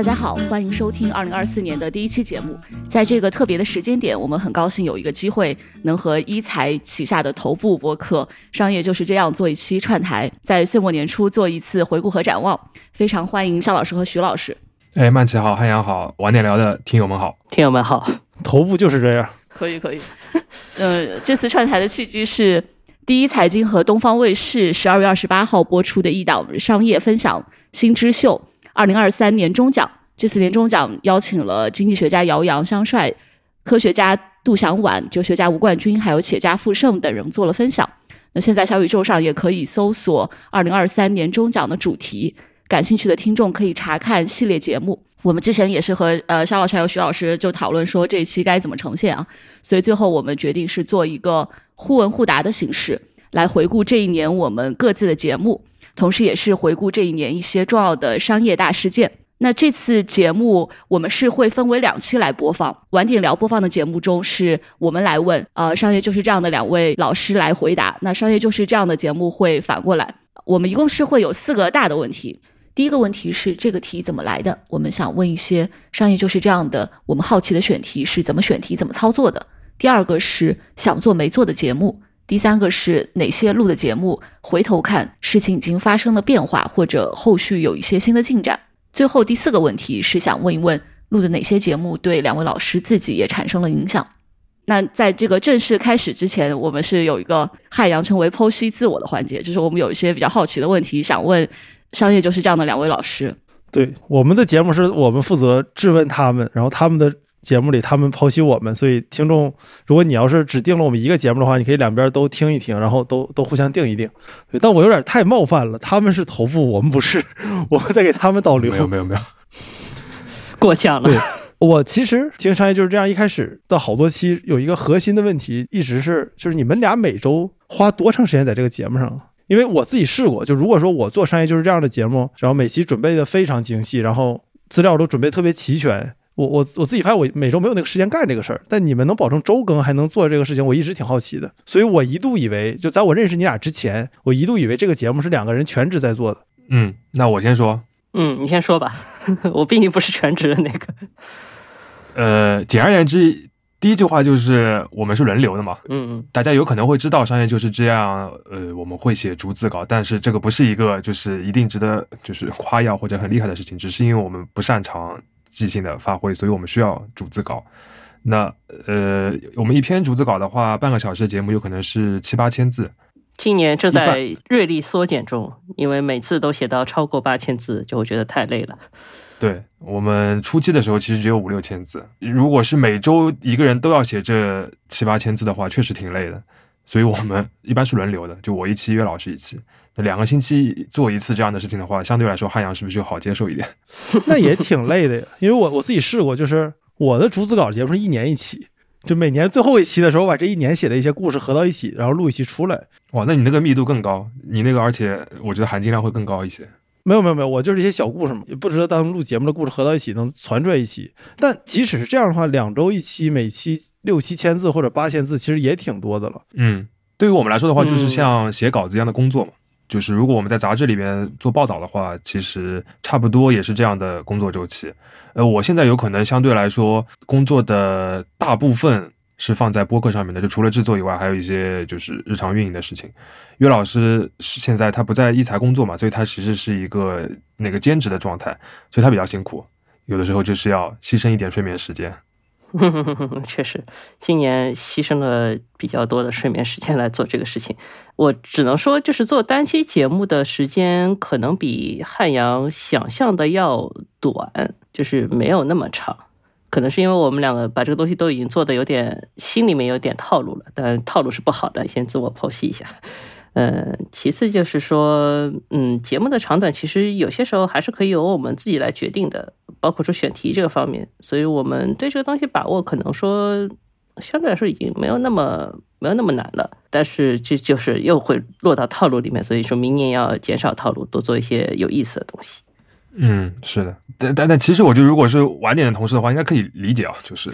大家好，欢迎收听二零二四年的第一期节目。在这个特别的时间点，我们很高兴有一个机会能和一财旗下的头部播客《商业就是这样》做一期串台，在岁末年初做一次回顾和展望。非常欢迎肖老师和徐老师。哎，曼奇好，汉阳好，晚点聊的听友们好，听友们好，头部就是这样。可以可以。呃，这次串台的契机是第一财经和东方卫视十二月二十八号播出的一档商业分享新知秀。二零二三年终奖，这次年终奖邀请了经济学家姚洋、香帅、科学家杜祥晚、哲学家吴冠军，还有企业家傅盛等人做了分享。那现在小宇宙上也可以搜索二零二三年终奖的主题，感兴趣的听众可以查看系列节目。我们之前也是和呃肖老师还有徐老师就讨论说这一期该怎么呈现啊，所以最后我们决定是做一个互问互答的形式来回顾这一年我们各自的节目。同时，也是回顾这一年一些重要的商业大事件。那这次节目我们是会分为两期来播放。晚点聊播放的节目中，是我们来问，呃，商业就是这样的两位老师来回答。那商业就是这样的节目会反过来，我们一共是会有四个大的问题。第一个问题是这个题怎么来的？我们想问一些商业就是这样的，我们好奇的选题是怎么选题、怎么操作的。第二个是想做没做的节目。第三个是哪些录的节目，回头看事情已经发生了变化，或者后续有一些新的进展。最后第四个问题是想问一问，录的哪些节目对两位老师自己也产生了影响？那在这个正式开始之前，我们是有一个汉阳称为剖析自我的环节，就是我们有一些比较好奇的问题想问商业就是这样的两位老师。对，我们的节目是我们负责质问他们，然后他们的。节目里他们剖析我们，所以听众，如果你要是只定了我们一个节目的话，你可以两边都听一听，然后都都互相定一定。但我有点太冒犯了，他们是头部，我们不是，我们在给他们导流。没有没有没有，过奖了。对，我其实听商业就是这样，一开始的好多期有一个核心的问题，一直是就是你们俩每周花多长时间在这个节目上？因为我自己试过，就如果说我做商业就是这样的节目，然后每期准备的非常精细，然后资料都准备特别齐全。我我我自己发现我每周没有那个时间干这个事儿，但你们能保证周更还能做这个事情，我一直挺好奇的。所以我一度以为，就在我认识你俩之前，我一度以为这个节目是两个人全职在做的。嗯，那我先说。嗯，你先说吧，我毕竟不是全职的那个。呃，简而言之，第一句话就是我们是轮流的嘛。嗯嗯。大家有可能会知道，商业就是这样。呃，我们会写逐字稿，但是这个不是一个就是一定值得就是夸耀或者很厉害的事情，只是因为我们不擅长。即兴的发挥，所以我们需要逐字稿。那呃，我们一篇逐字稿的话，半个小时的节目有可能是七八千字。今年正在锐利缩减中，因为每次都写到超过八千字，就会觉得太累了。对我们初期的时候，其实只有五六千字。如果是每周一个人都要写这七八千字的话，确实挺累的。所以我们一般是轮流的，就我一期，岳老师一期。那两个星期做一次这样的事情的话，相对来说汉阳是不是就好接受一点？那也挺累的呀，因为我我自己试过，就是我的逐字稿节目是一年一期，就每年最后一期的时候，把这一年写的一些故事合到一起，然后录一期出来。哇，那你那个密度更高，你那个而且我觉得含金量会更高一些。没有没有没有，我就是一些小故事嘛，也不值得当录节目的故事合到一起能攒出来一期。但即使是这样的话，两周一期，每期六七千字或者八千字，其实也挺多的了。嗯，对于我们来说的话，就是像写稿子一样的工作嘛。就是如果我们在杂志里面做报道的话，其实差不多也是这样的工作周期。呃，我现在有可能相对来说工作的大部分是放在播客上面的，就除了制作以外，还有一些就是日常运营的事情。岳老师是现在他不在一财工作嘛，所以他其实是一个那个兼职的状态，所以他比较辛苦，有的时候就是要牺牲一点睡眠时间。确实，今年牺牲了比较多的睡眠时间来做这个事情。我只能说，就是做单期节目的时间可能比汉阳想象的要短，就是没有那么长。可能是因为我们两个把这个东西都已经做的有点心里面有点套路了，但套路是不好的，先自我剖析一下。嗯，其次就是说，嗯，节目的长短其实有些时候还是可以由我们自己来决定的，包括说选题这个方面。所以我们对这个东西把握，可能说相对来说已经没有那么没有那么难了。但是这就是又会落到套路里面，所以说明年要减少套路，多做一些有意思的东西。嗯，是的，但但但其实我觉得，如果是晚点的同事的话，应该可以理解啊，就是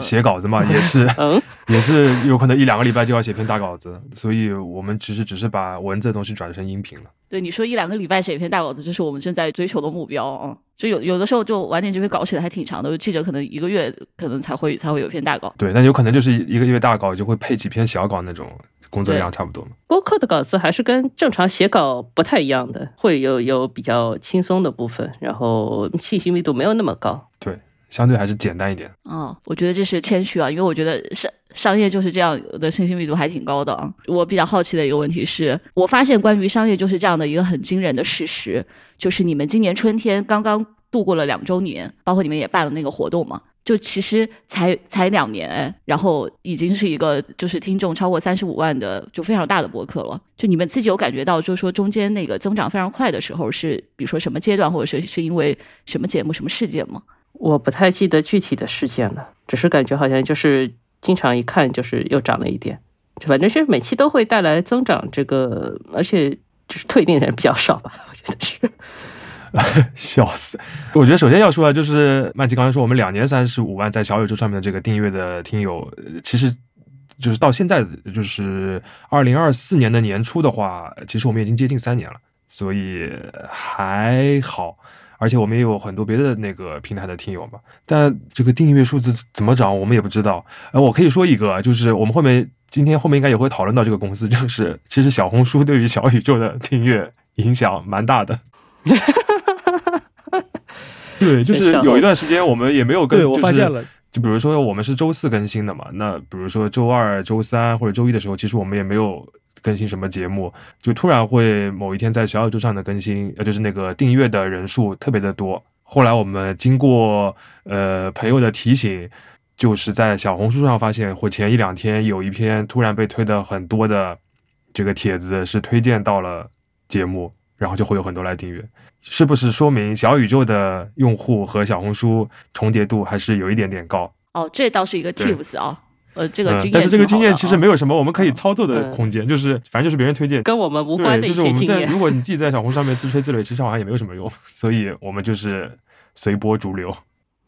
写稿子嘛，也是 也是有可能一两个礼拜就要写篇大稿子，所以我们其实只是把文字的东西转成音频了。对你说一两个礼拜写一篇大稿子，这是我们正在追求的目标啊。就有有的时候就晚点这篇稿写的还挺长的，记者可能一个月可能才会才会有一篇大稿。对，那有可能就是一个月大稿就会配几篇小稿那种工作量差不多嘛。播客的稿子还是跟正常写稿不太一样的，会有有比较轻松的部分，然后信息密度没有那么高。对，相对还是简单一点。哦，我觉得这是谦虚啊，因为我觉得商商业就是这样的信息密度还挺高的啊。我比较好奇的一个问题是，我发现关于商业就是这样的一个很惊人的事实，就是你们今年春天刚刚度过了两周年，包括你们也办了那个活动嘛，就其实才才两年，然后已经是一个就是听众超过三十五万的就非常大的博客了。就你们自己有感觉到，就是说中间那个增长非常快的时候是，比如说什么阶段，或者是是因为什么节目、什么事件吗？我不太记得具体的事件了，只是感觉好像就是经常一看就是又涨了一点，反正是每期都会带来增长。这个而且就是退订人比较少吧，我觉得是。笑死！我觉得首先要说的就是曼奇刚才说，我们两年三十五万在小宇宙上面的这个订阅的听友，其实就是到现在就是二零二四年的年初的话，其实我们已经接近三年了，所以还好。而且我们也有很多别的那个平台的听友嘛，但这个订阅数字怎么涨，我们也不知道。呃，我可以说一个，就是我们后面今天后面应该也会讨论到这个公司，就是其实小红书对于小宇宙的订阅影响蛮大的。对，就是有一段时间我们也没有跟，对我发现了，就比如说我们是周四更新的嘛，那比如说周二、周三或者周一的时候，其实我们也没有更新什么节目，就突然会某一天在小宇宙上的更新，呃，就是那个订阅的人数特别的多。后来我们经过呃朋友的提醒，就是在小红书上发现，或前一两天有一篇突然被推的很多的这个帖子是推荐到了节目，然后就会有很多来订阅。是不是说明小宇宙的用户和小红书重叠度还是有一点点高？哦，这倒是一个 tips 啊，呃，这个经验、但是这个经验其实没有什么我们可以操作的空间，就是反正就是别人推荐，跟我们无关的一些经验。如果你自己在小红书上面自吹自擂，其实好像也没有什么用，所以我们就是随波逐流。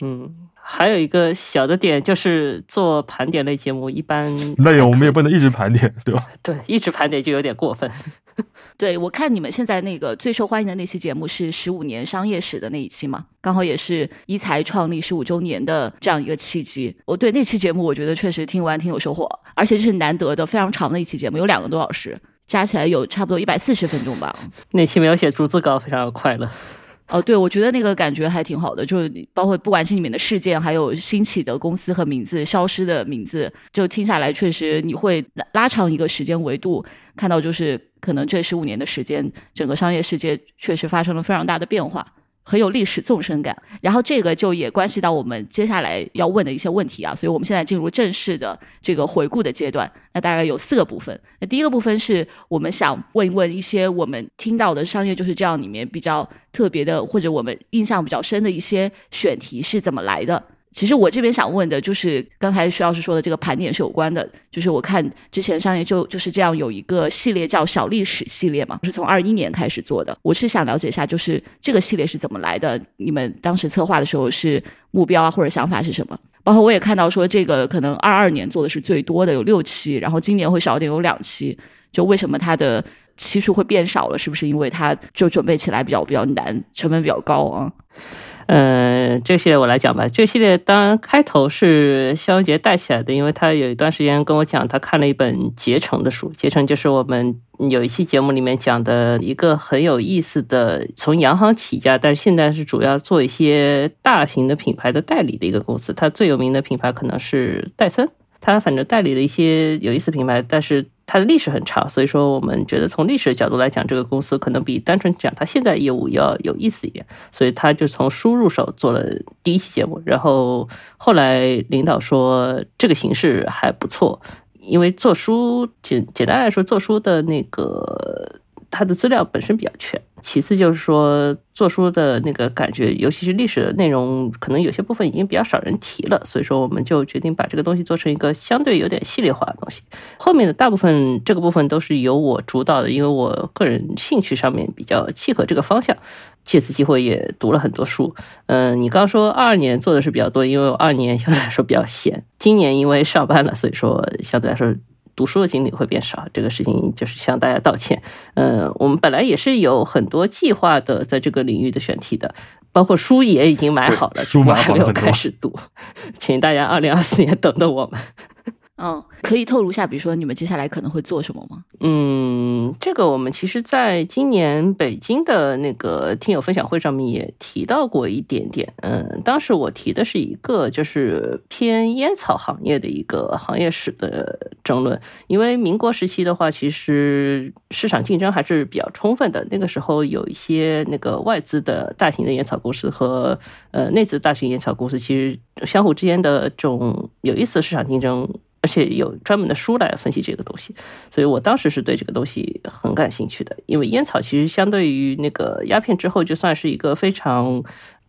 嗯。还有一个小的点就是做盘点类节目，一般那也我们也不能一直盘点，对吧？对，一直盘点就有点过分。对，我看你们现在那个最受欢迎的那期节目是十五年商业史的那一期嘛，刚好也是一财创立十五周年的这样一个契机。我对那期节目，我觉得确实听完挺有收获，而且这是难得的非常长的一期节目，有两个多小时，加起来有差不多一百四十分钟吧。那期没有写逐字稿，非常快乐。哦，对，我觉得那个感觉还挺好的，就是包括不管是里面的事件，还有兴起的公司和名字、消失的名字，就听下来确实你会拉长一个时间维度，看到就是可能这十五年的时间，整个商业世界确实发生了非常大的变化。很有历史纵深感，然后这个就也关系到我们接下来要问的一些问题啊，所以我们现在进入正式的这个回顾的阶段。那大概有四个部分。那第一个部分是我们想问一问一些我们听到的商业就是这样里面比较特别的，或者我们印象比较深的一些选题是怎么来的。其实我这边想问的就是刚才徐老师说的这个盘点是有关的，就是我看之前商业就就是这样有一个系列叫小历史系列嘛，是从二一年开始做的。我是想了解一下，就是这个系列是怎么来的？你们当时策划的时候是目标啊或者想法是什么？包括我也看到说这个可能二二年做的是最多的有六期，然后今年会少点有两期，就为什么它的期数会变少了？是不是因为它就准备起来比较比较难，成本比较高啊？嗯，这个系列我来讲吧。这个系列当然开头是肖文杰带起来的，因为他有一段时间跟我讲，他看了一本结成的书。结成就是我们有一期节目里面讲的一个很有意思的，从洋行起家，但是现在是主要做一些大型的品牌的代理的一个公司。它最有名的品牌可能是戴森，他反正代理了一些有意思品牌，但是。它的历史很长，所以说我们觉得从历史的角度来讲，这个公司可能比单纯讲它现在业务要有意思一点。所以他就从书入手做了第一期节目，然后后来领导说这个形式还不错，因为做书简简单来说，做书的那个它的资料本身比较全。其次就是说，做书的那个感觉，尤其是历史的内容，可能有些部分已经比较少人提了，所以说我们就决定把这个东西做成一个相对有点系列化的东西。后面的大部分这个部分都是由我主导的，因为我个人兴趣上面比较契合这个方向。借此机会也读了很多书。嗯，你刚说二二年做的是比较多，因为我二年相对来说比较闲，今年因为上班了，所以说相对来说读书的精力会变少，这个事情就是向大家道歉。嗯，我们本来也是有很多计划的，在这个领域的选题的，包括书也已经买好了，书买好了，还没有开始读，请大家二零二四年等等我们。嗯，可以透露下，比如说你们接下来可能会做什么吗？嗯，这个我们其实在今年北京的那个听友分享会上面也提到过一点点。嗯，当时我提的是一个就是偏烟草行业的一个行业史的争论，因为民国时期的话，其实市场竞争还是比较充分的。那个时候有一些那个外资的大型的烟草公司和呃内资大型烟草公司，其实相互之间的这种有意思的市场竞争。而且有专门的书来分析这个东西，所以我当时是对这个东西很感兴趣的。因为烟草其实相对于那个鸦片之后，就算是一个非常。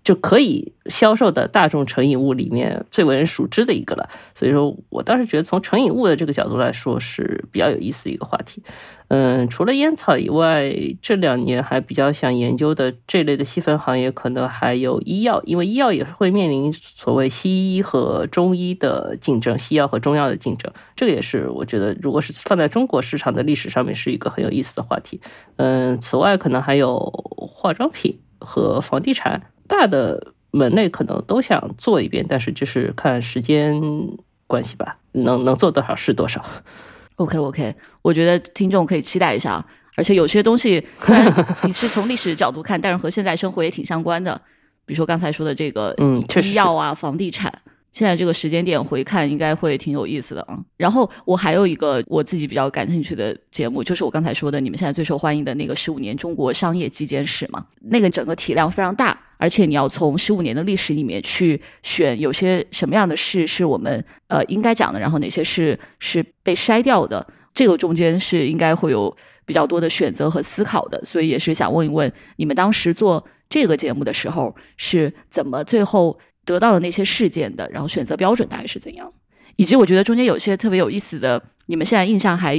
就可以销售的大众成瘾物里面最为人熟知的一个了，所以说我当时觉得从成瘾物的这个角度来说是比较有意思的一个话题。嗯，除了烟草以外，这两年还比较想研究的这类的细分行业，可能还有医药，因为医药也是会面临所谓西医和中医的竞争，西药和中药的竞争，这个也是我觉得如果是放在中国市场的历史上面是一个很有意思的话题。嗯，此外可能还有化妆品和房地产。大的门类可能都想做一遍，但是就是看时间关系吧，能能做多少是多少。OK OK，我觉得听众可以期待一下，而且有些东西虽然你是从历史角度看，但是和现在生活也挺相关的，比如说刚才说的这个，嗯，医药啊，房地产。现在这个时间点回看，应该会挺有意思的啊。然后我还有一个我自己比较感兴趣的节目，就是我刚才说的，你们现在最受欢迎的那个十五年中国商业纪检史嘛。那个整个体量非常大，而且你要从十五年的历史里面去选有些什么样的事是我们呃应该讲的，然后哪些是是被筛掉的。这个中间是应该会有比较多的选择和思考的。所以也是想问一问，你们当时做这个节目的时候是怎么最后？得到的那些事件的，然后选择标准大概是怎样？以及我觉得中间有些特别有意思的，你们现在印象还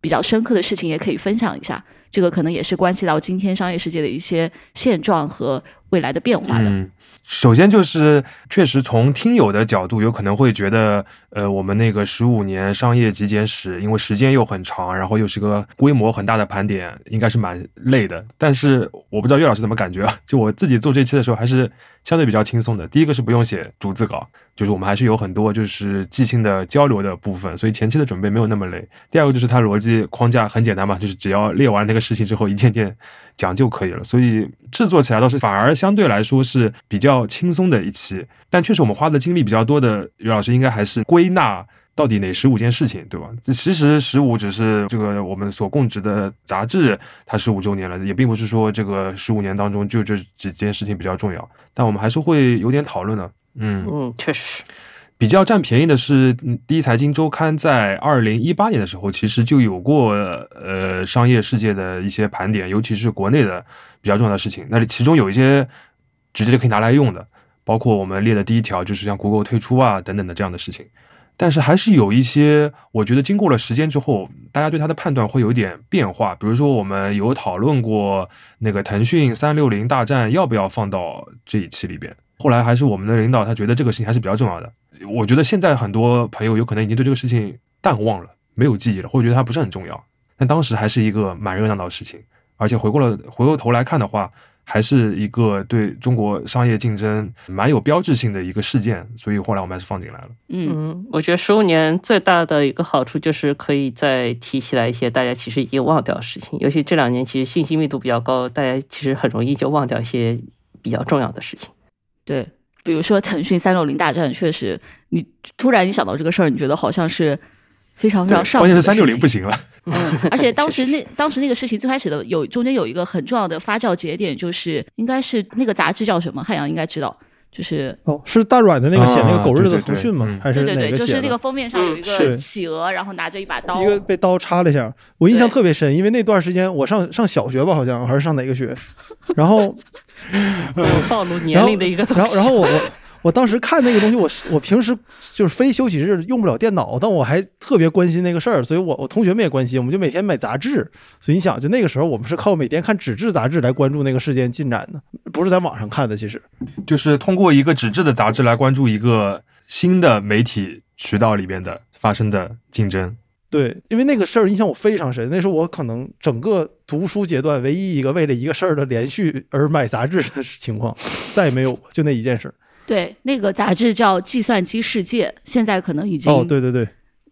比较深刻的事情，也可以分享一下。这个可能也是关系到今天商业世界的一些现状和未来的变化的。首先就是确实从听友的角度，有可能会觉得，呃，我们那个十五年商业极简史，因为时间又很长，然后又是个规模很大的盘点，应该是蛮累的。但是我不知道岳老师怎么感觉啊？就我自己做这期的时候，还是相对比较轻松的。第一个是不用写逐字稿。就是我们还是有很多就是即兴的交流的部分，所以前期的准备没有那么累。第二个就是它逻辑框架很简单嘛，就是只要列完那个事情之后，一件件讲就可以了。所以制作起来倒是反而相对来说是比较轻松的一期。但确实我们花的精力比较多的，于老师应该还是归纳到底哪十五件事情，对吧？其实十五只是这个我们所供职的杂志它十五周年了，也并不是说这个十五年当中就这几件事情比较重要。但我们还是会有点讨论的。嗯嗯，确实是比较占便宜的是，第一财经周刊在二零一八年的时候，其实就有过呃商业世界的一些盘点，尤其是国内的比较重要的事情。那里其中有一些直接就可以拿来用的，包括我们列的第一条，就是像 Google 退出啊等等的这样的事情。但是还是有一些，我觉得经过了时间之后，大家对它的判断会有点变化。比如说，我们有讨论过那个腾讯三六零大战要不要放到这一期里边。后来还是我们的领导，他觉得这个事情还是比较重要的。我觉得现在很多朋友有可能已经对这个事情淡忘了，没有记忆了，或者觉得它不是很重要。但当时还是一个蛮热闹的事情，而且回过了回过头来看的话，还是一个对中国商业竞争蛮有标志性的一个事件。所以后来我们还是放进来了。嗯，我觉得十五年最大的一个好处就是可以再提起来一些大家其实已经忘掉的事情，尤其这两年其实信息密度比较高，大家其实很容易就忘掉一些比较重要的事情。对，比如说腾讯三六零大战，确实，你突然一想到这个事儿，你觉得好像是非常非常上。关键是三六零不行了。嗯，而且当时 那当时那个事情最开始的有中间有一个很重要的发酵节点，就是应该是那个杂志叫什么？汉阳应该知道。就是哦，是大软的那个写那个狗日的腾讯吗？还是对对对，就是那个封面上有一个企鹅，然后拿着一把刀，一个被刀插了一下，我印象特别深，因为那段时间我上上小学吧，好像还是上哪个学，然后 暴露年龄的一个，然后然后我我。我当时看那个东西，我我平时就是非休息日用不了电脑，但我还特别关心那个事儿，所以我我同学们也关心，我们就每天买杂志。所以你想，就那个时候我们是靠每天看纸质杂志来关注那个事件进展的，不是在网上看的。其实就是通过一个纸质的杂志来关注一个新的媒体渠道里边的发生的竞争。对，因为那个事儿影响我非常深，那是我可能整个读书阶段唯一一个为了一个事儿的连续而买杂志的情况，再也没有过，就那一件事儿。对，那个杂志叫《计算机世界》，现在可能已经哦，对对对，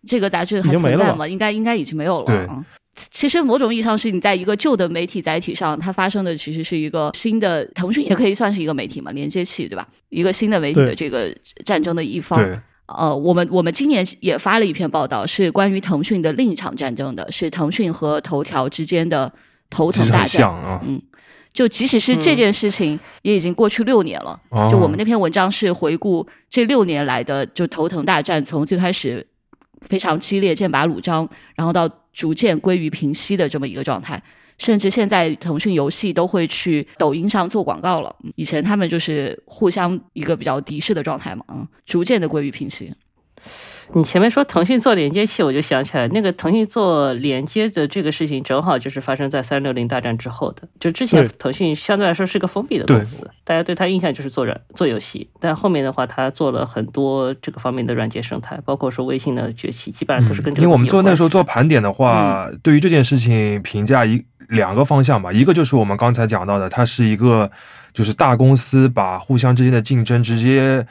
这个杂志还存在吗？应该应该已经没有了。其实某种意义上是你在一个旧的媒体载体上，它发生的其实是一个新的，腾讯也可以算是一个媒体嘛，连接器对吧？一个新的媒体的这个战争的一方。呃，我们我们今年也发了一篇报道，是关于腾讯的另一场战争的，是腾讯和头条之间的头疼大战。像啊。就即使是这件事情也已经过去六年了，哦就我们那篇文章是回顾这六年来的就头疼大战，从最开始非常激烈、剑拔弩张，然后到逐渐归于平息的这么一个状态。甚至现在腾讯游戏都会去抖音上做广告了，嗯以前他们就是互相一个比较敌视的状态嘛，嗯，逐渐的归于平息。你前面说腾讯做连接器，我就想起来，那个腾讯做连接的这个事情，正好就是发生在三六零大战之后的。就之前腾讯相对来说是个封闭的公司，大家对它印象就是做软做游戏，但后面的话，它做了很多这个方面的软件生态，包括说微信的崛起，基本上都是跟这个、嗯因为我们做那时候做盘点的话，对于这件事情评价一两个方向吧，一个就是我们刚才讲到的，它是一个就是大公司把互相之间的竞争直接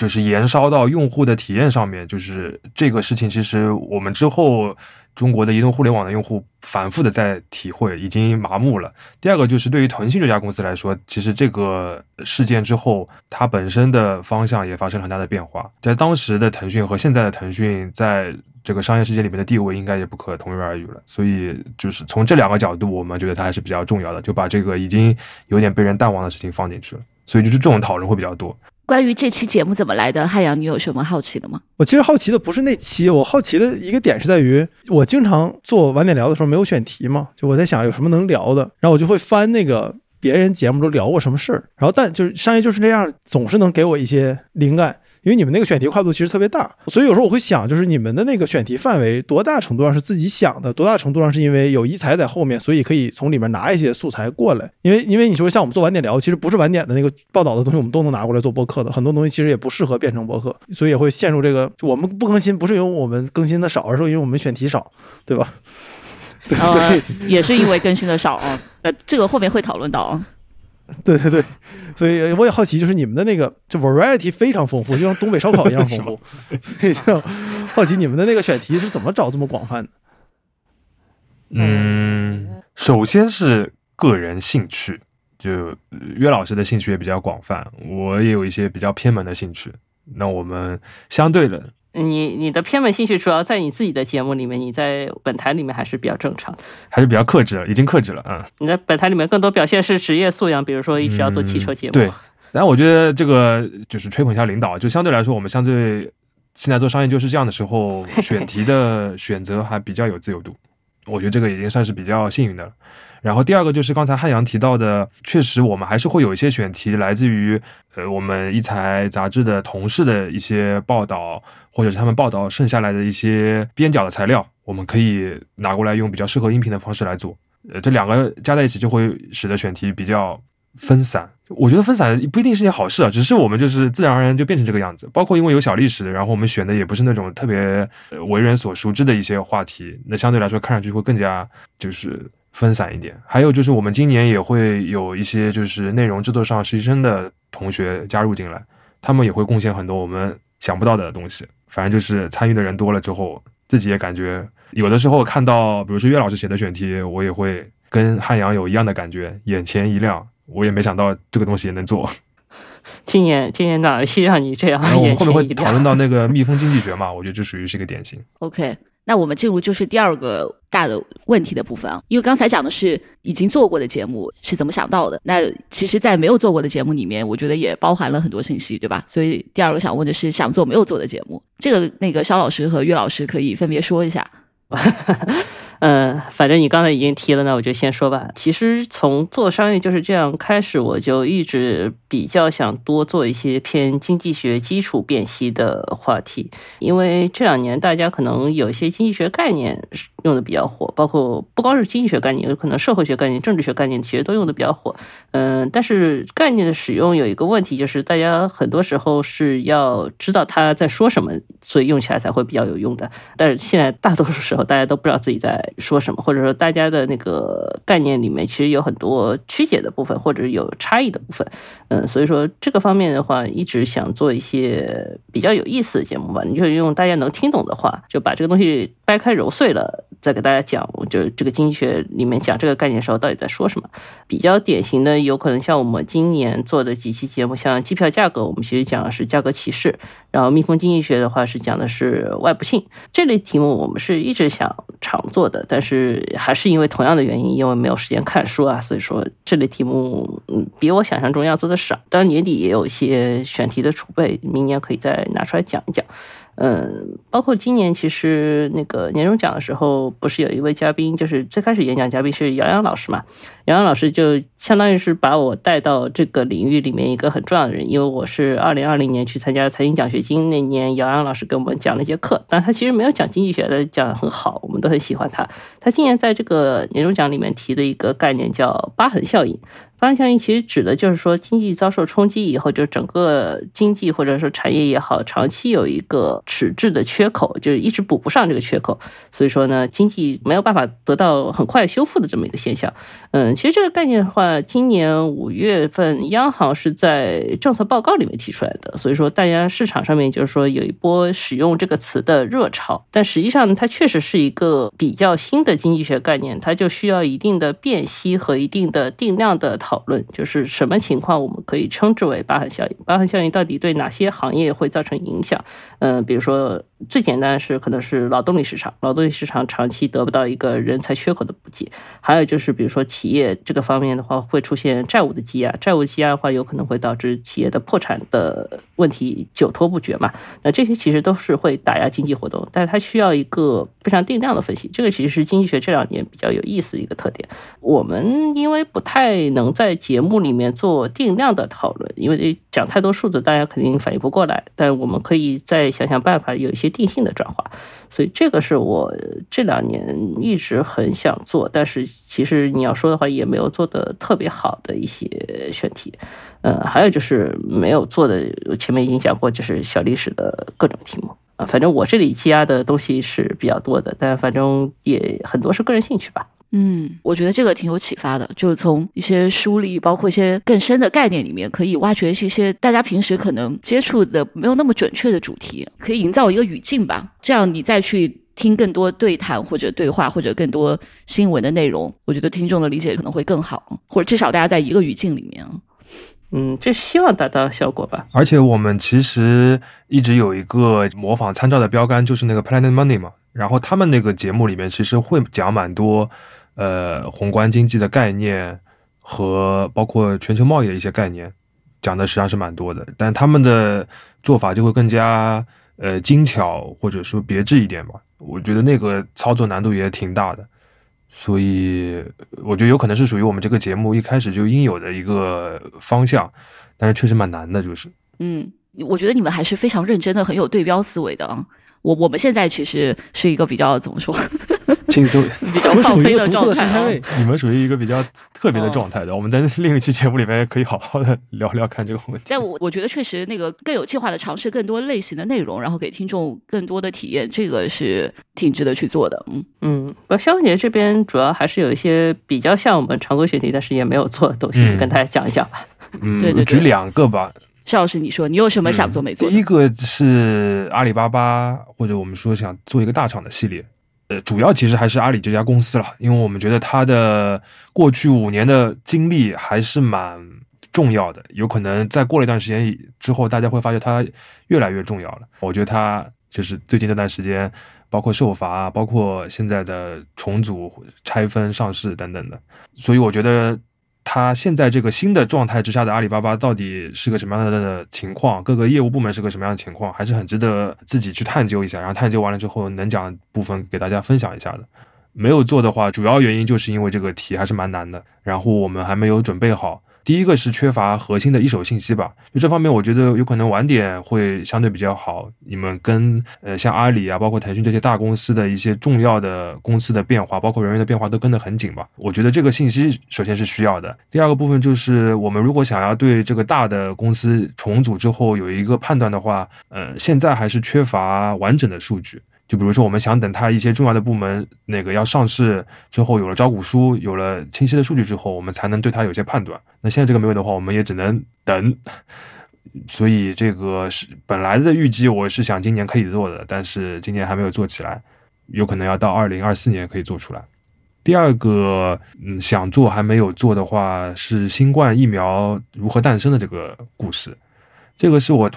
就是延烧到用户的体验上面，就是这个事情，其实我们之后中国的移动互联网的用户反复的在体会，已经麻木了。第二个就是对于腾讯这家公司来说，其实这个事件之后，它本身的方向也发生了很大的变化。在当时的腾讯和现在的腾讯，在这个商业世界里面的地位应该也不可同日而语了。所以，就是从这两个角度，我们觉得它还是比较重要的，就把这个已经有点被人淡忘的事情放进去了。所以，就是这种讨论会比较多。关于这期节目怎么来的，汉阳，你有什么好奇的吗？我其实好奇的不是那期，我好奇的一个点是在于，我经常做晚点聊的时候没有选题嘛，就我在想有什么能聊的，然后我就会翻那个别人节目都聊过什么事儿，然后但就是商业就是这样，总是能给我一些灵感。因为你们那个选题跨度其实特别大，所以有时候我会想，就是你们的那个选题范围多大程度上是自己想的，多大程度上是因为有一财在后面，所以可以从里面拿一些素材过来。因为因为你说像我们做晚点聊，其实不是晚点的那个报道的东西，我们都能拿过来做播客的，很多东西其实也不适合变成播客，所以也会陷入这个我们不更新，不是因为我们更新的少，而是因为我们选题少，对吧？所以所呃，也是因为更新的少啊，呃，这个后面会讨论到啊。对对对，所以我也好奇，就是你们的那个就 variety 非常丰富，就像东北烧烤一样丰富 所以就好奇你们的那个选题是怎么找这么广泛的？嗯，首先是个人兴趣，就呃约老师的兴趣也比较广泛，我也有一些比较偏门的兴趣。那我们相对的，你你的偏门兴趣主要在你自己的节目里面，你在本台里面还是比较正常的。还是比较克制了，已经克制了，嗯。你在本台里面更多表现是职业素养，比如说一直要做汽车节目。对，然后我觉得这个就是吹捧一下领导，就相对来说，我们相对现在做商业就是这样的时候，选题的选择还比较有自由度，我觉得这个已经算是比较幸运的了。然后第二个就是刚才汉阳提到的，确实我们还是会有一些选题来自于呃我们一财杂志的同事的一些报道，或者是他们报道剩下来的一些边角的材料，我们可以拿过来用比较适合音频的方式来做。呃，这两个加在一起就会使得选题比较分散。我觉得分散不一定是件好事啊，只是我们就是自然而然就变成这个样子。包括因为有小历史，然后我们选的也不是那种特别为人所熟知的一些话题，那相对来说看上去会更加就是分散一点。还有就是我们今年也会有一些就是内容制作上实习生的同学加入进来，他们也会贡献很多我们想不到的东西。反正就是参与的人多了之后，自己也感觉有的时候看到，比如说岳老师写的选题，我也会跟汉阳有一样的感觉，眼前一亮。我也没想到这个东西也能做。今年今年哪儿戏让你这样然后我们后面会？讨论到那个蜜蜂经济学嘛，我觉得这属于是一个典型。OK，那我们进入就是第二个大的问题的部分啊，因为刚才讲的是已经做过的节目是怎么想到的，那其实，在没有做过的节目里面，我觉得也包含了很多信息，对吧？所以第二个想问的是，想做没有做的节目，这个那个肖老师和岳老师可以分别说一下。嗯，反正你刚才已经提了，那我就先说吧。其实从做商业就是这样开始，我就一直比较想多做一些偏经济学基础辨析的话题，因为这两年大家可能有一些经济学概念用的比较火，包括不光是经济学概念，有可能社会学概念、政治学概念其实都用的比较火。嗯，但是概念的使用有一个问题，就是大家很多时候是要知道他在说什么，所以用起来才会比较有用的。但是现在大多数时候，大家都不知道自己在。说什么，或者说大家的那个概念里面，其实有很多曲解的部分，或者有差异的部分。嗯，所以说这个方面的话，一直想做一些比较有意思的节目吧。你就用大家能听懂的话，就把这个东西掰开揉碎了，再给大家讲。就这个经济学里面讲这个概念的时候，到底在说什么？比较典型的，有可能像我们今年做的几期节目，像机票价格，我们其实讲的是价格歧视；然后蜜蜂经济学的话，是讲的是外部性这类题目，我们是一直想常做的。但是还是因为同样的原因，因为没有时间看书啊，所以说这类题目嗯比我想象中要做的少。当然年底也有一些选题的储备，明年可以再拿出来讲一讲。嗯，包括今年其实那个年终奖的时候，不是有一位嘉宾，就是最开始演讲嘉宾是杨洋老师嘛？杨洋老师就相当于是把我带到这个领域里面一个很重要的人，因为我是二零二零年去参加财经奖学金那年，杨洋老师给我们讲了一节课，但他其实没有讲经济学的，讲得很好，我们都很喜欢他。他今年在这个年终奖里面提的一个概念叫疤痕效应。疤痕效应其实指的就是说，经济遭受冲击以后，就整个经济或者说产业也好，长期有一个迟滞的缺口，就是一直补不上这个缺口，所以说呢，经济没有办法得到很快修复的这么一个现象。嗯，其实这个概念的话，今年五月份央行是在政策报告里面提出来的，所以说大家市场上面就是说有一波使用这个词的热潮，但实际上它确实是一个比较新的经济学概念，它就需要一定的辨析和一定的定量的。讨论就是什么情况我们可以称之为疤痕效应？疤痕效应到底对哪些行业会造成影响？嗯，比如说。最简单的是，可能是劳动力市场，劳动力市场长期得不到一个人才缺口的补给。还有就是，比如说企业这个方面的话，会出现债务的积压，债务积压的话，有可能会导致企业的破产的问题久拖不决嘛。那这些其实都是会打压经济活动，但是它需要一个非常定量的分析。这个其实是经济学这两年比较有意思的一个特点。我们因为不太能在节目里面做定量的讨论，因为讲太多数字，大家肯定反应不过来。但我们可以再想想办法，有一些。定性的转化，所以这个是我这两年一直很想做，但是其实你要说的话，也没有做的特别好的一些选题。嗯，还有就是没有做的，前面已经讲过，就是小历史的各种题目啊。反正我这里积压的东西是比较多的，但反正也很多是个人兴趣吧。嗯，我觉得这个挺有启发的，就是从一些梳理，包括一些更深的概念里面，可以挖掘一些大家平时可能接触的没有那么准确的主题，可以营造一个语境吧。这样你再去听更多对谈或者对话或者更多新闻的内容，我觉得听众的理解可能会更好，或者至少大家在一个语境里面。嗯，这希望达到效果吧。而且我们其实一直有一个模仿参照的标杆，就是那个 Planet Money 嘛。然后他们那个节目里面其实会讲蛮多。呃，宏观经济的概念和包括全球贸易的一些概念，讲的实际上是蛮多的，但他们的做法就会更加呃精巧或者说别致一点吧。我觉得那个操作难度也挺大的，所以我觉得有可能是属于我们这个节目一开始就应有的一个方向，但是确实蛮难的，就是。嗯，我觉得你们还是非常认真的，很有对标思维的啊。我我们现在其实是一个比较怎么说？轻松、比较放飞的状态。你们属于一个比较特别的状态的。我们在另一期节目里面可以好好的聊聊看这个问题。但我我觉得确实那个更有计划的尝试更多类型的内容，然后给听众更多的体验，这个是挺值得去做的。嗯嗯，那肖姐这边主要还是有一些比较像我们常规选题，但是也没有做的东西，跟大家讲一讲吧。嗯，对对，举两个吧。邵老师，你说你有什么想做没做？第一个是阿里巴巴，或者我们说想做一个大厂的系列。呃，主要其实还是阿里这家公司了，因为我们觉得它的过去五年的经历还是蛮重要的，有可能再过了一段时间之后，大家会发觉它越来越重要了。我觉得它就是最近这段时间，包括受罚，包括现在的重组、拆分、上市等等的，所以我觉得。它现在这个新的状态之下的阿里巴巴到底是个什么样的情况？各个业务部门是个什么样的情况？还是很值得自己去探究一下。然后探究完了之后，能讲部分给大家分享一下的。没有做的话，主要原因就是因为这个题还是蛮难的，然后我们还没有准备好。第一个是缺乏核心的一手信息吧，就这方面，我觉得有可能晚点会相对比较好。你们跟呃像阿里啊，包括腾讯这些大公司的一些重要的公司的变化，包括人员的变化都跟得很紧吧。我觉得这个信息首先是需要的。第二个部分就是我们如果想要对这个大的公司重组之后有一个判断的话，呃，现在还是缺乏完整的数据。就比如说，我们想等它一些重要的部门那个要上市之后，有了招股书，有了清晰的数据之后，我们才能对它有些判断。那现在这个没有的话，我们也只能等。所以这个是本来的预计，我是想今年可以做的，但是今年还没有做起来，有可能要到二零二四年可以做出来。第二个，嗯，想做还没有做的话，是新冠疫苗如何诞生的这个故事。这个是我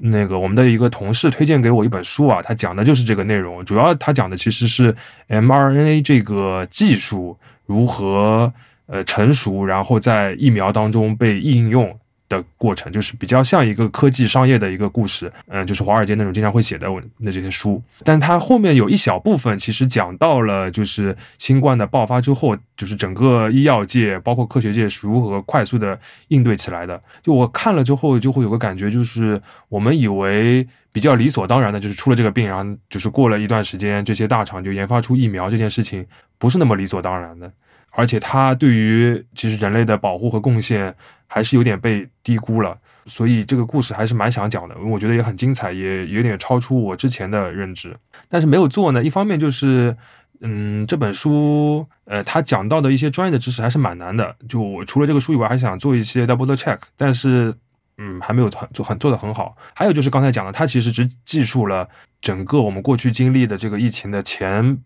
那个我们的一个同事推荐给我一本书啊，他讲的就是这个内容。主要他讲的其实是 mRNA 这个技术如何呃成熟，然后在疫苗当中被应用。的过程就是比较像一个科技商业的一个故事，嗯，就是华尔街那种经常会写的那这些书，但它后面有一小部分其实讲到了，就是新冠的爆发之后，就是整个医药界包括科学界是如何快速的应对起来的。就我看了之后，就会有个感觉，就是我们以为比较理所当然的，就是出了这个病，然后就是过了一段时间，这些大厂就研发出疫苗这件事情，不是那么理所当然的。而且它对于其实人类的保护和贡献还是有点被低估了，所以这个故事还是蛮想讲的，我觉得也很精彩，也有点超出我之前的认知。但是没有做呢，一方面就是，嗯，这本书，呃，它讲到的一些专业的知识还是蛮难的。就我除了这个书以外，还想做一些 double check，但是，嗯，还没有很做很做的很好。还有就是刚才讲的，它其实只记述了整个我们过去经历的这个疫情的前。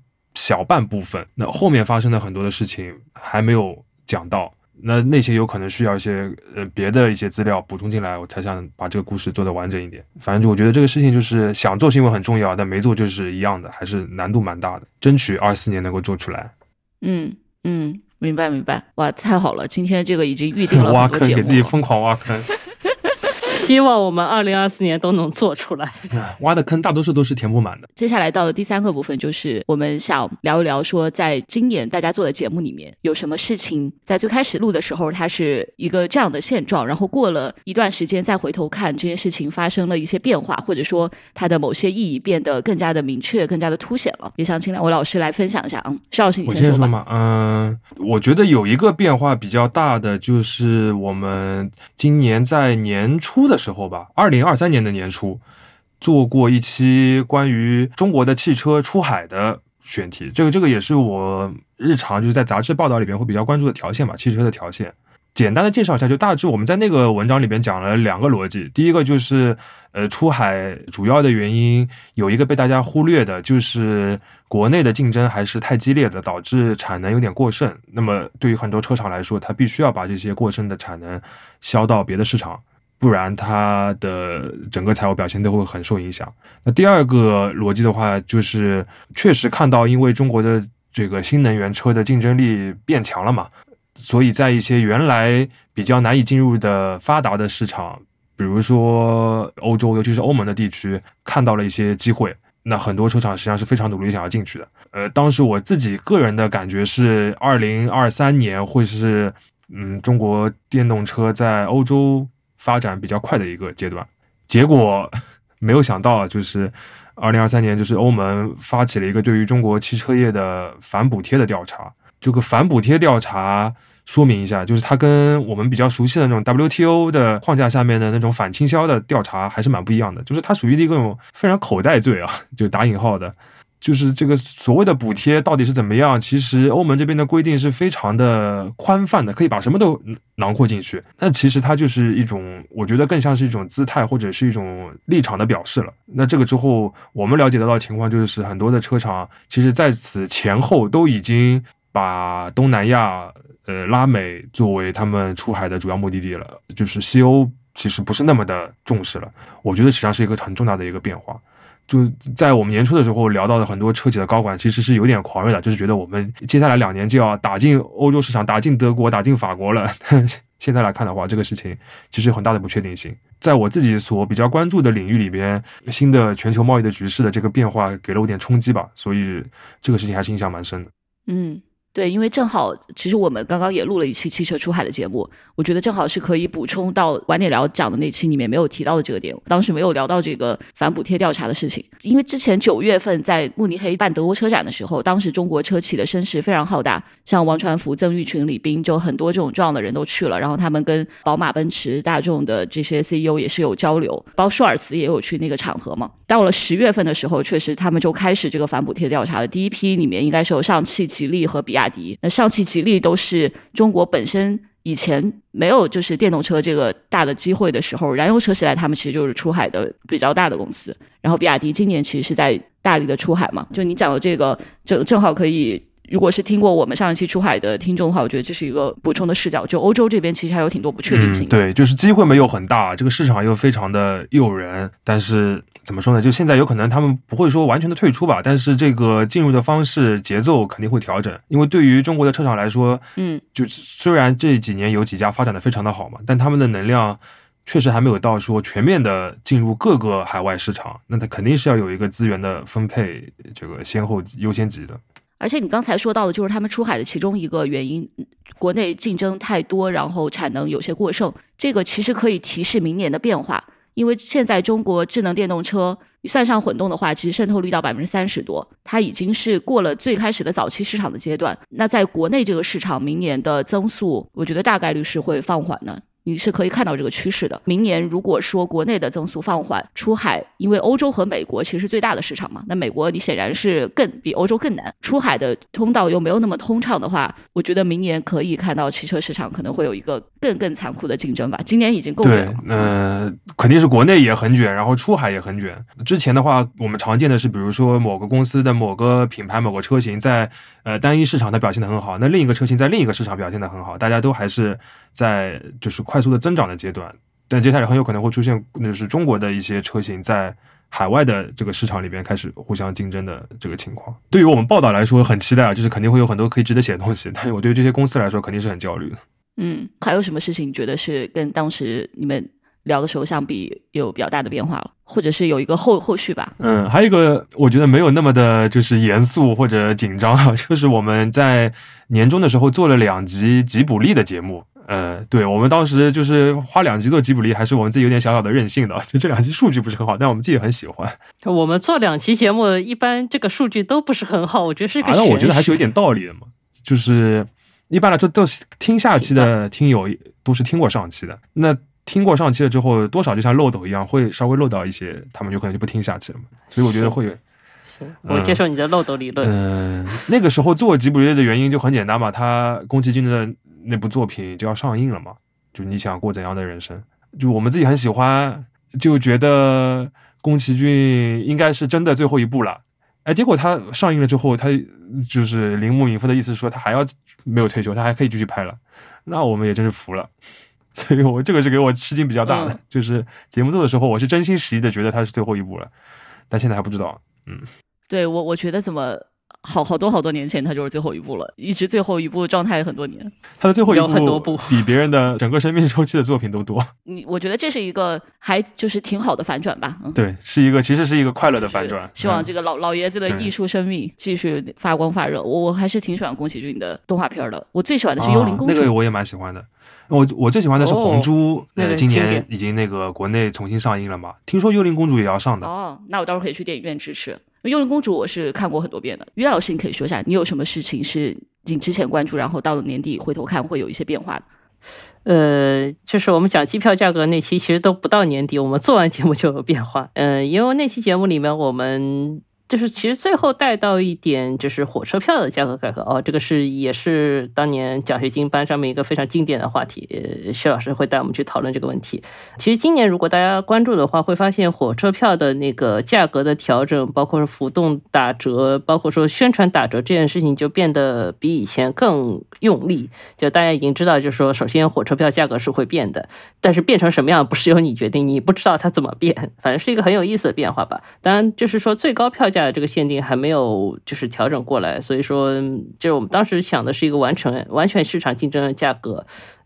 小半部分，那后面发生的很多的事情还没有讲到，那那些有可能需要一些呃别的一些资料补充进来，我才想把这个故事做得完整一点。反正就我觉得这个事情就是想做是因为很重要，但没做就是一样的，还是难度蛮大的。争取二四年能够做出来。嗯嗯，明白明白。哇，太好了，今天这个已经预定了挖坑，给自己疯狂挖坑。希望我们二零二四年都能做出来。挖的坑大多数都是填不满的。接下来到了第三个部分，就是我们想聊一聊，说在今年大家做的节目里面有什么事情，在最开始录的时候它是一个这样的现状，然后过了一段时间再回头看这件事情发生了一些变化，或者说它的某些意义变得更加的明确、更加的凸显了。也想请两位老师来分享一下。嗯，邵老师，你先说吧。嗯，我觉得有一个变化比较大的，就是我们今年在年初的。的时候吧，二零二三年的年初，做过一期关于中国的汽车出海的选题。这个这个也是我日常就是在杂志报道里边会比较关注的条线吧，汽车的条线。简单的介绍一下，就大致我们在那个文章里边讲了两个逻辑。第一个就是，呃，出海主要的原因有一个被大家忽略的，就是国内的竞争还是太激烈的，导致产能有点过剩。那么对于很多车厂来说，它必须要把这些过剩的产能销到别的市场。不然，它的整个财务表现都会很受影响。那第二个逻辑的话，就是确实看到，因为中国的这个新能源车的竞争力变强了嘛，所以在一些原来比较难以进入的发达的市场，比如说欧洲，尤其是欧盟的地区，看到了一些机会。那很多车厂实际上是非常努力想要进去的。呃，当时我自己个人的感觉是，二零二三年会是嗯，中国电动车在欧洲。发展比较快的一个阶段，结果 没有想到，就是二零二三年，就是欧盟发起了一个对于中国汽车业的反补贴的调查。这个反补贴调查，说明一下，就是它跟我们比较熟悉的那种 WTO 的框架下面的那种反倾销的调查还是蛮不一样的，就是它属于一个那种非常口袋罪啊，就打引号的。就是这个所谓的补贴到底是怎么样？其实欧盟这边的规定是非常的宽泛的，可以把什么都囊括进去。那其实它就是一种，我觉得更像是一种姿态或者是一种立场的表示了。那这个之后，我们了解得到情况就是，很多的车厂其实在此前后都已经把东南亚、呃拉美作为他们出海的主要目的地了。就是西欧其实不是那么的重视了。我觉得实际上是一个很重大的一个变化。就在我们年初的时候聊到的很多车企的高管，其实是有点狂热的，就是觉得我们接下来两年就要打进欧洲市场，打进德国，打进法国了。现在来看的话，这个事情其实有很大的不确定性。在我自己所比较关注的领域里边，新的全球贸易的局势的这个变化给了我点冲击吧，所以这个事情还是印象蛮深的。嗯。对，因为正好，其实我们刚刚也录了一期汽车出海的节目，我觉得正好是可以补充到晚点聊讲的那期里面没有提到的这个点。当时没有聊到这个反补贴调查的事情，因为之前九月份在慕尼黑办德国车展的时候，当时中国车企的声势非常浩大，像王传福、曾毓群、李斌，就很多这种重要的人都去了，然后他们跟宝马、奔驰、大众的这些 CEO 也是有交流，包括舒尔茨也有去那个场合嘛。到了十月份的时候，确实他们就开始这个反补贴调查了，第一批里面应该是有上汽、吉利和比亚迪，那上汽。吉利都是中国本身以前没有就是电动车这个大的机会的时候，燃油车时代他们其实就是出海的比较大的公司。然后比亚迪今年其实是在大力的出海嘛，就你讲的这个正正好可以。如果是听过我们上一期出海的听众的话，我觉得这是一个补充的视角。就欧洲这边其实还有挺多不确定性。对，就是机会没有很大，这个市场又非常的诱人。但是怎么说呢？就现在有可能他们不会说完全的退出吧，但是这个进入的方式节奏肯定会调整。因为对于中国的车厂来说，嗯，就虽然这几年有几家发展的非常的好嘛，但他们的能量确实还没有到说全面的进入各个海外市场。那它肯定是要有一个资源的分配，这个先后优先级的。而且你刚才说到的，就是他们出海的其中一个原因，国内竞争太多，然后产能有些过剩。这个其实可以提示明年的变化，因为现在中国智能电动车算上混动的话，其实渗透率到百分之三十多，它已经是过了最开始的早期市场的阶段。那在国内这个市场，明年的增速，我觉得大概率是会放缓的。你是可以看到这个趋势的。明年如果说国内的增速放缓，出海，因为欧洲和美国其实最大的市场嘛，那美国你显然是更比欧洲更难，出海的通道又没有那么通畅的话，我觉得明年可以看到汽车市场可能会有一个更更残酷的竞争吧。今年已经够卷了，嗯，肯定是国内也很卷，然后出海也很卷。之前的话，我们常见的是，比如说某个公司的某个品牌、某个车型在呃单一市场它表现的很好，那另一个车型在另一个市场表现的很好，大家都还是在就是。快速的增长的阶段，但接下来很有可能会出现，那就是中国的一些车型在海外的这个市场里边开始互相竞争的这个情况。对于我们报道来说，很期待啊，就是肯定会有很多可以值得写的东西。但是我对于这些公司来说，肯定是很焦虑的。嗯，还有什么事情你觉得是跟当时你们聊的时候相比有比较大的变化了，或者是有一个后后续吧？嗯，还有一个我觉得没有那么的就是严肃或者紧张啊，就是我们在年终的时候做了两集吉卜力的节目。呃，对我们当时就是花两集做吉卜力，还是我们自己有点小小的任性的。就这两集数据不是很好，但我们自己很喜欢。我们做两期节目，一般这个数据都不是很好，我觉得是个。那我觉得还是有点道理的嘛。就是一般来说，都听下期的听友都是听过上期的。那听过上期了之后，多少就像漏斗一样，会稍微漏到一些，他们有可能就不听下期了嘛。所以我觉得会有。行，我接受你的漏斗理论。嗯，那个时候做吉卜力的原因就很简单嘛，他宫崎骏的。那部作品就要上映了嘛？就你想过怎样的人生？就我们自己很喜欢，就觉得宫崎骏应该是真的最后一部了。哎，结果他上映了之后，他就是铃木敏夫的意思说他还要没有退休，他还可以继续拍了。那我们也真是服了。所以我这个是给我吃惊比较大的，就是节目做的时候，我是真心实意的觉得他是最后一部了，但现在还不知道。嗯，对我我觉得怎么？好好多好多年前，他就是最后一部了，一直最后一部状态很多年。他的最后一部很多部，比别人的整个生命周期的作品都多。你我觉得这是一个还就是挺好的反转吧。嗯，对，是一个其实是一个快乐的反转。希望这个老老爷子的艺术生命继续发光发热。我我还是挺喜欢宫崎骏的动画片的。我最喜欢的是《幽灵公主》，那个我也蛮喜欢的。我我最喜欢的是《红猪》，呃，今年已经那个国内重新上映了嘛？听说《幽灵公主》也要上的。哦，那我到时候可以去电影院支持。幽灵公主我是看过很多遍的，于老师你可以说一下，你有什么事情是你之前关注，然后到了年底回头看会有一些变化的？呃，就是我们讲机票价格那期，其实都不到年底，我们做完节目就有变化。嗯，因为那期节目里面我们。就是其实最后带到一点，就是火车票的价格改革哦，这个是也是当年奖学金班上面一个非常经典的话题，薛老师会带我们去讨论这个问题。其实今年如果大家关注的话，会发现火车票的那个价格的调整，包括是浮动打折，包括说宣传打折这件事情，就变得比以前更用力。就大家已经知道，就是说，首先火车票价格是会变的，但是变成什么样不是由你决定，你不知道它怎么变，反正是一个很有意思的变化吧。当然，就是说最高票。价这个限定还没有就是调整过来，所以说就是我们当时想的是一个完成完全市场竞争的价格，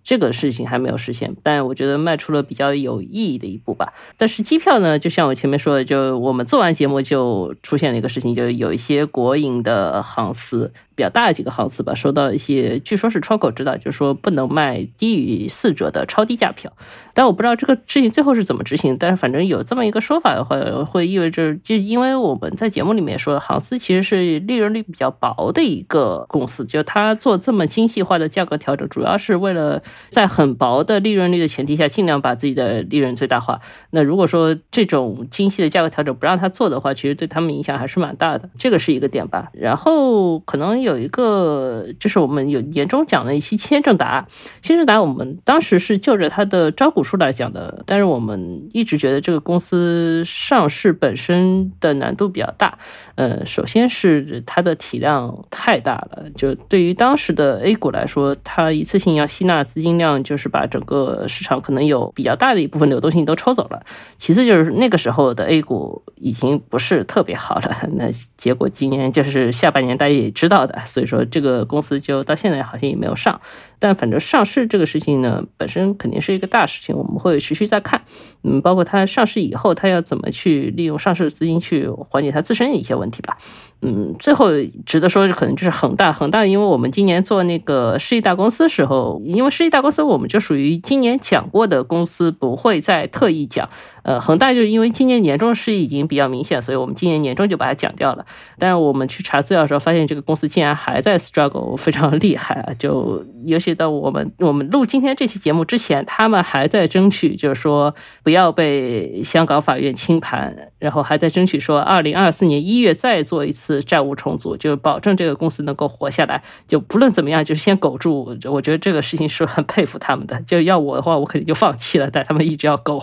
这个事情还没有实现，但我觉得迈出了比较有意义的一步吧。但是机票呢，就像我前面说的，就我们做完节目就出现了一个事情，就有一些国营的航司。比较大的几个航司吧，收到一些，据说是窗口指导，就是说不能卖低于四折的超低价票。但我不知道这个事情最后是怎么执行。但是反正有这么一个说法的话，会意味着，就因为我们在节目里面说，航司其实是利润率比较薄的一个公司，就它做这么精细化的价格调整，主要是为了在很薄的利润率的前提下，尽量把自己的利润最大化。那如果说这种精细的价格调整不让他做的话，其实对他们影响还是蛮大的。这个是一个点吧。然后可能有。一个就是我们有年终讲了一期签证达，签证达我们当时是就着它的招股数来讲的，但是我们一直觉得这个公司上市本身的难度比较大。呃，首先是它的体量太大了，就对于当时的 A 股来说，它一次性要吸纳资金量，就是把整个市场可能有比较大的一部分流动性都抽走了。其次就是那个时候的 A 股已经不是特别好了，那结果今年就是下半年大家也知道的。所以说这个公司就到现在好像也没有上，但反正上市这个事情呢，本身肯定是一个大事情，我们会持续在看。嗯，包括它上市以后，它要怎么去利用上市资金去缓解它自身的一些问题吧。嗯，最后值得说的可能就是恒大，恒大，因为我们今年做那个世纪大公司时候，因为世纪大公司我们就属于今年讲过的公司，不会再特意讲。呃，恒大就是因为今年年终是已经比较明显，所以我们今年年终就把它讲掉了。但是我们去查资料的时候，发现这个公司竟然还在 struggle，非常厉害啊！就尤其到我们我们录今天这期节目之前，他们还在争取，就是说不要被香港法院清盘，然后还在争取说二零二四年一月再做一次。债务重组，就保证这个公司能够活下来。就不论怎么样，就是先苟住。我觉得这个事情是很佩服他们的。就要我的话，我肯定就放弃了。但他们一直要苟，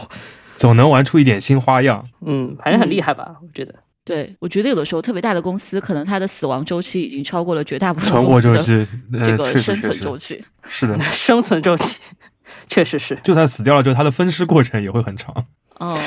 总能玩出一点新花样。嗯，反正很厉害吧？我觉得。对，我觉得有的时候特别大的公司，可能它的死亡周期已经超过了绝大部分存活周期，这个生存周期。是的，生存周期 确实是。就算死掉了之后，它的分尸过程也会很长。哦，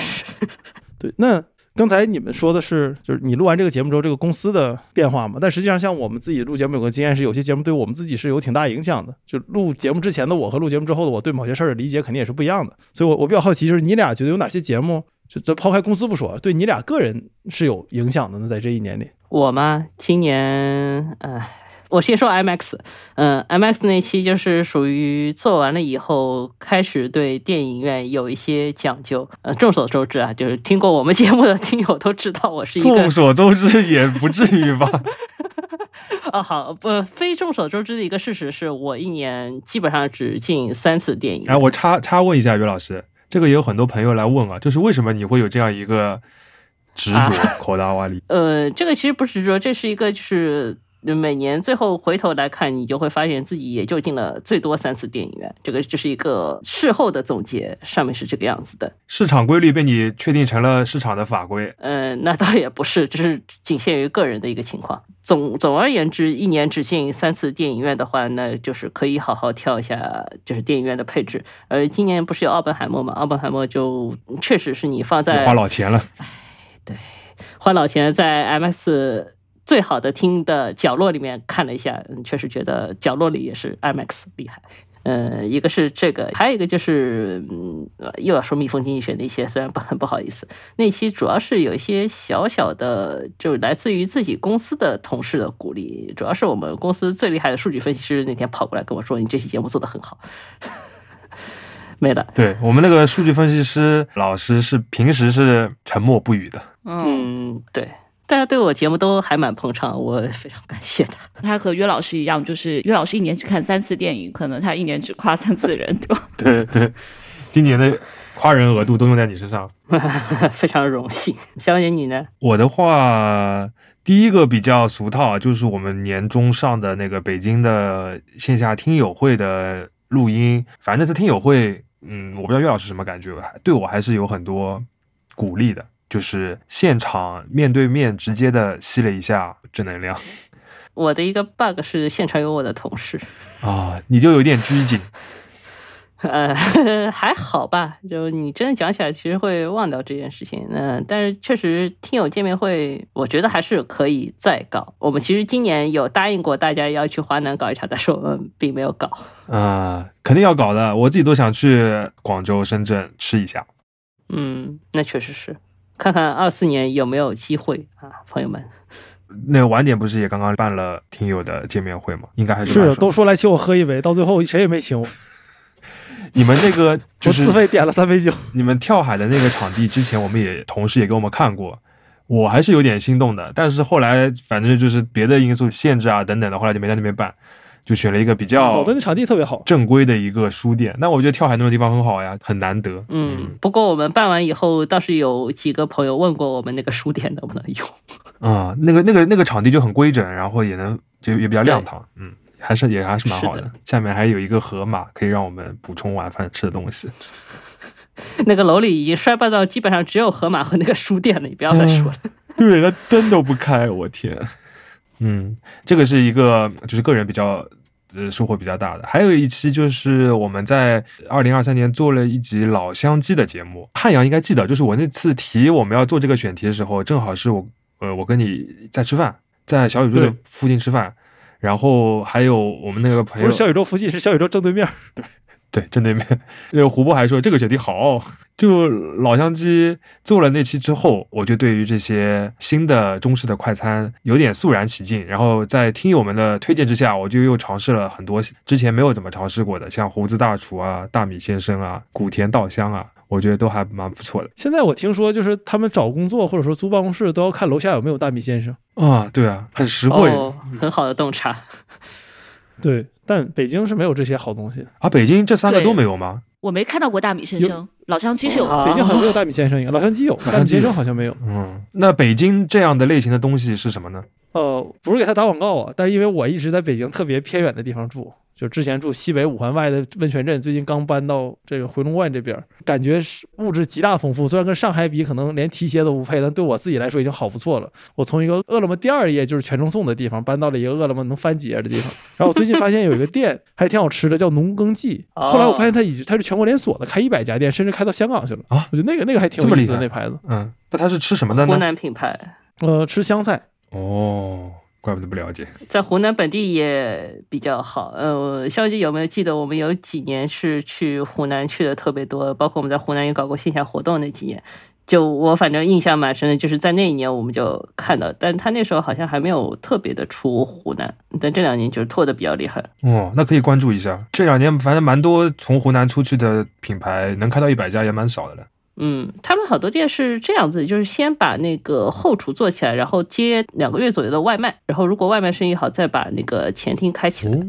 对，那。刚才你们说的是，就是你录完这个节目之后，这个公司的变化嘛？但实际上，像我们自己录节目有个经验是，有些节目对我们自己是有挺大影响的。就录节目之前的我和录节目之后的我，对某些事儿的理解肯定也是不一样的。所以，我我比较好奇，就是你俩觉得有哪些节目，就抛开公司不说，对你俩个人是有影响的呢？在这一年里，我嘛？今年，唉。我先说 MX，嗯，MX 那期就是属于做完了以后，开始对电影院有一些讲究。呃，众所周知啊，就是听过我们节目的听友都知道，我是一个众所周知也不至于吧？啊，好，不，非众所周知的一个事实是我一年基本上只进三次电影。哎，我插插问一下于老师，这个也有很多朋友来问啊，就是为什么你会有这样一个执着？口大瓦里？呃，这个其实不是执着，这是一个就是。每年最后回头来看，你就会发现自己也就进了最多三次电影院。这个就是一个事后的总结，上面是这个样子的。市场规律被你确定成了市场的法规？嗯，那倒也不是，只是仅限于个人的一个情况。总总而言之，一年只进三次电影院的话，那就是可以好好挑一下，就是电影院的配置。而今年不是有奥本海默吗？奥本海默就确实是你放在花老钱了。哎，对，花老钱在 MX。最好的听的角落里面看了一下，确实觉得角落里也是 IMAX 厉害。呃，一个是这个，还有一个就是，嗯，又要说蜜蜂经济学那些，虽然不很不好意思，那期主要是有一些小小的，就来自于自己公司的同事的鼓励。主要是我们公司最厉害的数据分析师那天跑过来跟我说：“你这期节目做的很好。”没了。对我们那个数据分析师老师是平时是沉默不语的。嗯，对。大家对我节目都还蛮捧场，我非常感谢他。他和约老师一样，就是约老师一年只看三次电影，可能他一年只夸三次人，对吧？对对，今年的夸人额度都用在你身上，非常荣幸。小姐你呢？我的话，第一个比较俗套，就是我们年终上的那个北京的线下听友会的录音。反正那次听友会，嗯，我不知道岳老师什么感觉，对我还是有很多鼓励的。就是现场面对面直接的吸了一下正能量。我的一个 bug 是现场有我的同事啊，你就有点拘谨。呃，还好吧。就你真的讲起来，其实会忘掉这件事情。嗯、但是确实听友见面会，我觉得还是可以再搞。我们其实今年有答应过大家要去华南搞一场，但是我们并没有搞。啊、肯定要搞的，我自己都想去广州、深圳吃一下。嗯，那确实是，看看二四年有没有机会啊，朋友们。那个晚点不是也刚刚办了听友的见面会吗？应该还是是都说来请我喝一杯，到最后谁也没请我，你们那个 就是自费点了三杯酒。你们跳海的那个场地，之前我们也同事也给我们看过，我还是有点心动的。但是后来反正就是别的因素限制啊等等的，后来就没在那边办，就选了一个比较好较的，那场地特别好。正规的一个书店。那我觉得跳海那种地方很好呀，很难得。嗯，不过我们办完以后，倒是有几个朋友问过我们那个书店能不能用。啊、那个那个那个场地就很规整，然后也能就也比较亮堂，嗯，还是也还是蛮好的。的下面还有一个河马，可以让我们补充晚饭吃的东西。那个楼里已经衰败到基本上只有河马和那个书店了，你不要再说了。对，那灯都不开，我天。嗯，这个是一个就是个人比较呃收获比较大的。还有一期就是我们在二零二三年做了一集老乡鸡的节目，汉阳应该记得，就是我那次提我们要做这个选题的时候，正好是我呃我跟你在吃饭，在小宇宙的附近吃饭，然后还有我们那个朋友不是小宇宙附近，是小宇宙正对面。对，正对面。那个胡波还说这个选题好，就老乡鸡做了那期之后，我就对于这些新的中式的快餐有点肃然起敬。然后在听友们的推荐之下，我就又尝试了很多之前没有怎么尝试过的，像胡子大厨啊、大米先生啊、古田稻香啊，我觉得都还蛮不错的。现在我听说，就是他们找工作或者说租办公室，都要看楼下有没有大米先生。啊，对啊，很实惠。哦，很好的洞察。对，但北京是没有这些好东西。啊，北京这三个都没有吗？我没看到过大米先生，老乡鸡是有北京好像没有 大米先生一样，老乡鸡有，大米先生好像没有。嗯，那北京这样的类型的东西是什么呢？呃，不是给他打广告啊，但是因为我一直在北京特别偏远的地方住，就之前住西北五环外的温泉镇，最近刚搬到这个回龙观这边，感觉是物质极大丰富。虽然跟上海比，可能连提鞋都不配，但对我自己来说已经好不错了。我从一个饿了么第二页就是全程送的地方，搬到了一个饿了么能翻几页的地方。然后我最近发现有一个店还挺好吃的，叫农耕记。哦后来我发现它已经它是全国连锁的，开一百家店，甚至开到香港去了啊我觉得那个那个还挺有意思的这么厉害那牌子。嗯，那它是吃什么的呢湖？南品牌呃，吃湘菜。哦，怪不得不了解。在湖南本地也比较好。呃，肖姐有没有记得我们有几年是去湖南去的特别多，包括我们在湖南也搞过线下活动那几年。就我反正印象蛮深的，就是在那一年我们就看到，但他那时候好像还没有特别的出湖南，但这两年就是拓的比较厉害。哦，那可以关注一下。这两年反正蛮多从湖南出去的品牌，能开到一百家也蛮少的了。嗯，他们好多店是这样子，就是先把那个后厨做起来，然后接两个月左右的外卖，然后如果外卖生意好，再把那个前厅开起来。哦，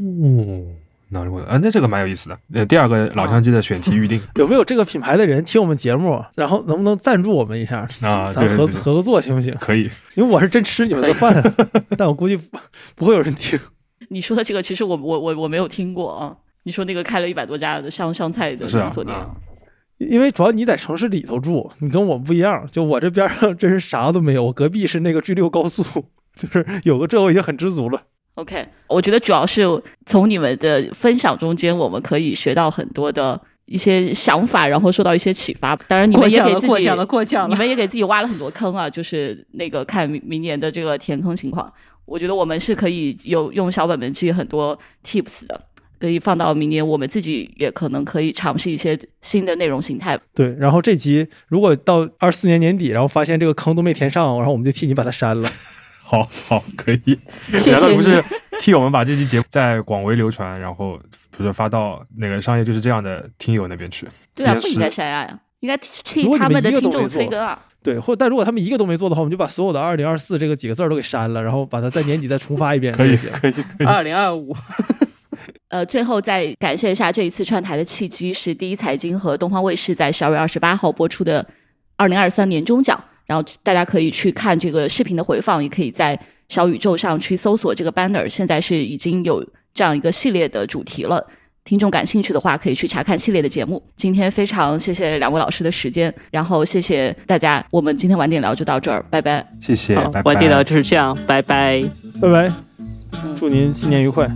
那如果啊，那这个蛮有意思的。呃，第二个老乡鸡的选题预定有没有这个品牌的人听我们节目，然后能不能赞助我们一下？啊，咱合对对对合个作行不行？可以。因为我是真吃你们的饭，但我估计不不会有人听。你说的这个，其实我我我我没有听过啊。你说那个开了一百多家的湘湘菜的连锁店，啊因为主要你在城市里头住，你跟我不一样。就我这边上真是啥都没有，我隔壁是那个 G 六高速，就是有个这我已经很知足了。OK，我觉得主要是从你们的分享中间，我们可以学到很多的一些想法，然后受到一些启发。当然，你们也给自己过奖了，过奖了。你们也给自己挖了很多坑啊，就是那个看明明年的这个填坑情况。我觉得我们是可以有用小本本记很多 tips 的，可以放到明年，我们自己也可能可以尝试一些新的内容形态。对，然后这集如果到二四年年底，然后发现这个坑都没填上，然后我们就替你把它删了。好好可以。谢谢你。难道不是替我们把这期节目在广为流传，然后比如说发到那个商业就是这样的听友那边去？对啊，不应该删啊，应该替他们的听众催更啊。对，或但如果他们一个都没做的话，我们就把所有的“二零二四”这个几个字儿都给删了，然后把它在年底再重发一遍。可以这个可以可以。二零二五，呃，最后再感谢一下这一次串台的契机是第一财经和东方卫视在十二月二十八号播出的二零二三年终奖，然后大家可以去看这个视频的回放，也可以在小宇宙上去搜索这个 banner，现在是已经有这样一个系列的主题了。听众感兴趣的话，可以去查看系列的节目。今天非常谢谢两位老师的时间，然后谢谢大家，我们今天晚点聊就到这儿，拜拜。谢谢，拜拜。晚点聊就是这样，拜拜。拜拜嗯，祝您新年愉快。